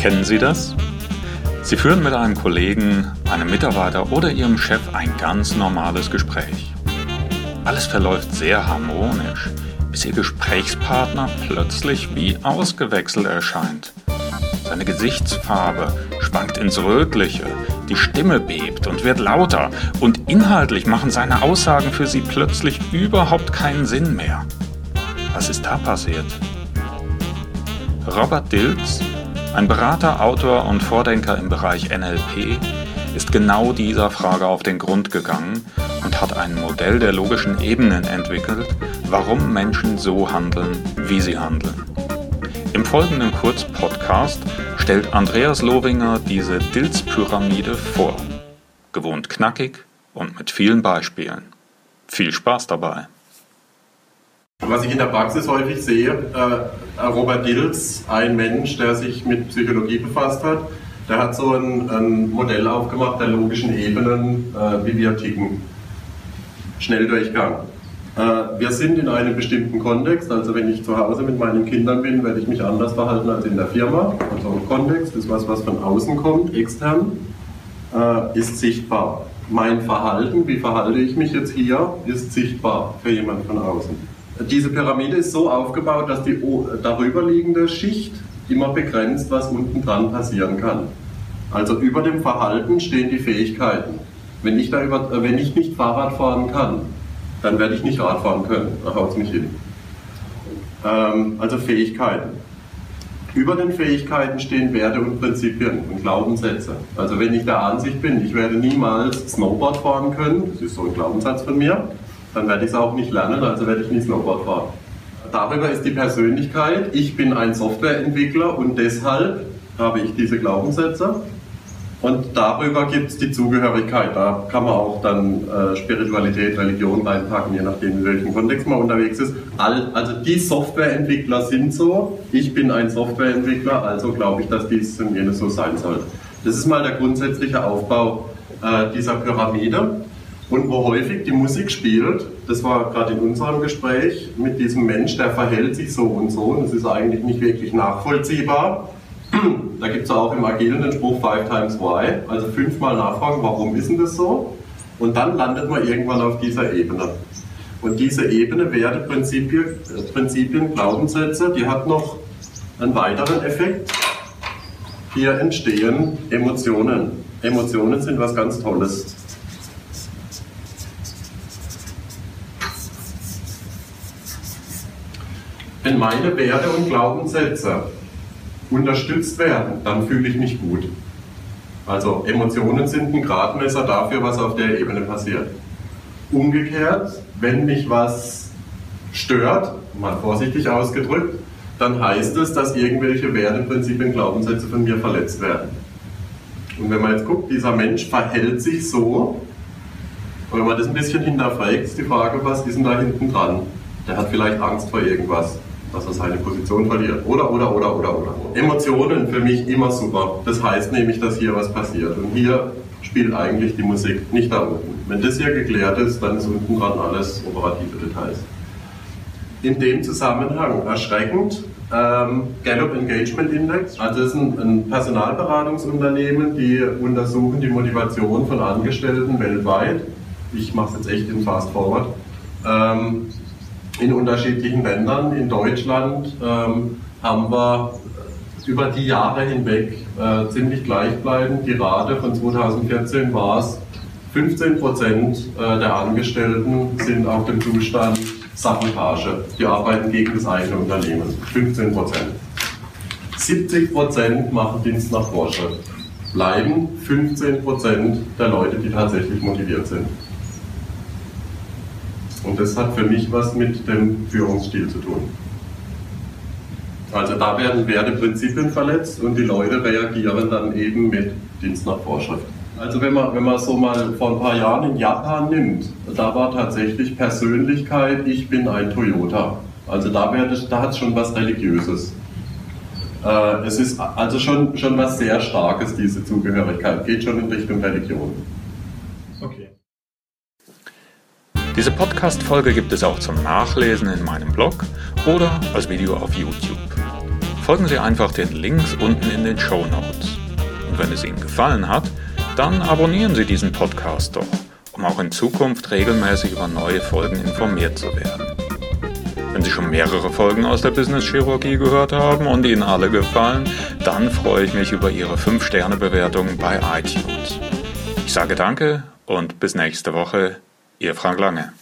Kennen Sie das? Sie führen mit einem Kollegen, einem Mitarbeiter oder Ihrem Chef ein ganz normales Gespräch. Alles verläuft sehr harmonisch, bis Ihr Gesprächspartner plötzlich wie ausgewechselt erscheint. Seine Gesichtsfarbe schwankt ins Rötliche, die Stimme bebt und wird lauter und inhaltlich machen seine Aussagen für Sie plötzlich überhaupt keinen Sinn mehr. Was ist da passiert? Robert Dilz ein Berater, Autor und Vordenker im Bereich NLP ist genau dieser Frage auf den Grund gegangen und hat ein Modell der logischen Ebenen entwickelt, warum Menschen so handeln, wie sie handeln. Im folgenden Kurzpodcast stellt Andreas Lowinger diese Dilz-Pyramide vor. Gewohnt knackig und mit vielen Beispielen. Viel Spaß dabei! Was ich in der Praxis häufig sehe, äh, Robert Dills, ein Mensch, der sich mit Psychologie befasst hat, der hat so ein, ein Modell aufgemacht der logischen Ebenen, äh, wie wir ticken. Schnelldurchgang. Äh, wir sind in einem bestimmten Kontext, also wenn ich zu Hause mit meinen Kindern bin, werde ich mich anders verhalten als in der Firma. Also ein Kontext ist was, was von außen kommt, extern, äh, ist sichtbar. Mein Verhalten, wie verhalte ich mich jetzt hier, ist sichtbar für jemand von außen. Diese Pyramide ist so aufgebaut, dass die darüberliegende Schicht immer begrenzt, was unten dran passieren kann. Also über dem Verhalten stehen die Fähigkeiten. Wenn ich, da über, wenn ich nicht Fahrrad fahren kann, dann werde ich nicht Rad fahren können. Da haut es mich hin. Ähm, also Fähigkeiten. Über den Fähigkeiten stehen Werte und Prinzipien und Glaubenssätze. Also wenn ich der Ansicht bin, ich werde niemals Snowboard fahren können, das ist so ein Glaubenssatz von mir, dann werde ich es auch nicht lernen, also werde ich nie Snowboard fahren. Darüber ist die Persönlichkeit, ich bin ein Softwareentwickler und deshalb habe ich diese Glaubenssätze. Und darüber gibt es die Zugehörigkeit. Da kann man auch dann äh, Spiritualität, Religion reinpacken, je nachdem, in welchem Kontext man unterwegs ist. All, also die Softwareentwickler sind so. Ich bin ein Softwareentwickler, also glaube ich, dass dies und jenes so sein soll. Das ist mal der grundsätzliche Aufbau äh, dieser Pyramide. Und wo häufig die Musik spielt, das war gerade in unserem Gespräch mit diesem Mensch, der verhält sich so und so und es ist eigentlich nicht wirklich nachvollziehbar. Da gibt es auch im Agilen den Spruch Five times why, also fünfmal nachfragen, warum ist denn das so? Und dann landet man irgendwann auf dieser Ebene. Und diese Ebene, Werte, Prinzipien, Prinzipien Glaubenssätze, die hat noch einen weiteren Effekt. Hier entstehen Emotionen. Emotionen sind was ganz Tolles. Wenn meine Werte und Glaubenssätze unterstützt werden, dann fühle ich mich gut. Also Emotionen sind ein Gradmesser dafür, was auf der Ebene passiert. Umgekehrt, wenn mich was stört, mal vorsichtig ausgedrückt, dann heißt es, dass irgendwelche Werte, Prinzipien, Glaubenssätze von mir verletzt werden. Und wenn man jetzt guckt, dieser Mensch verhält sich so, und wenn man das ein bisschen hinterfragt, ist die Frage, was ist denn da hinten dran? Der hat vielleicht Angst vor irgendwas dass er seine Position verliert. Oder, oder, oder, oder, oder. Emotionen für mich immer super. Das heißt nämlich, dass hier was passiert. Und hier spielt eigentlich die Musik, nicht da unten. Wenn das hier geklärt ist, dann ist unten dran alles operative Details. In dem Zusammenhang erschreckend, ähm, Gallup Engagement Index, also das ist ein, ein Personalberatungsunternehmen, die untersuchen die Motivation von Angestellten weltweit. Ich mache es jetzt echt in Fast Forward. Ähm, in unterschiedlichen Ländern. In Deutschland ähm, haben wir über die Jahre hinweg äh, ziemlich gleichbleibend. Die Rate von 2014 war es, 15 Prozent äh, der Angestellten sind auf dem Zustand Sabotage. Die arbeiten gegen das eigene Unternehmen. 15 Prozent. 70 Prozent machen Dienst nach Vorschrift. Bleiben 15 Prozent der Leute, die tatsächlich motiviert sind. Und das hat für mich was mit dem Führungsstil zu tun. Also da werden Werteprinzipien verletzt und die Leute reagieren dann eben mit Dienst nach Vorschrift. Also wenn man, wenn man so mal vor ein paar Jahren in Japan nimmt, da war tatsächlich Persönlichkeit, ich bin ein Toyota. Also da, da hat es schon was Religiöses. Äh, es ist also schon, schon was sehr Starkes, diese Zugehörigkeit, geht schon in Richtung Religion. Diese Podcast-Folge gibt es auch zum Nachlesen in meinem Blog oder als Video auf YouTube. folgen Sie einfach den Links unten in den Show Notes. Und wenn es Ihnen gefallen hat, dann abonnieren Sie diesen Podcast doch, um auch in Zukunft regelmäßig über neue Folgen informiert zu werden. Wenn Sie schon mehrere Folgen aus der Business Chirurgie gehört haben und Ihnen alle gefallen, dann freue ich mich über Ihre 5-Sterne-Bewertung bei iTunes. Ich sage danke und bis nächste Woche, Ihr Frank Lange.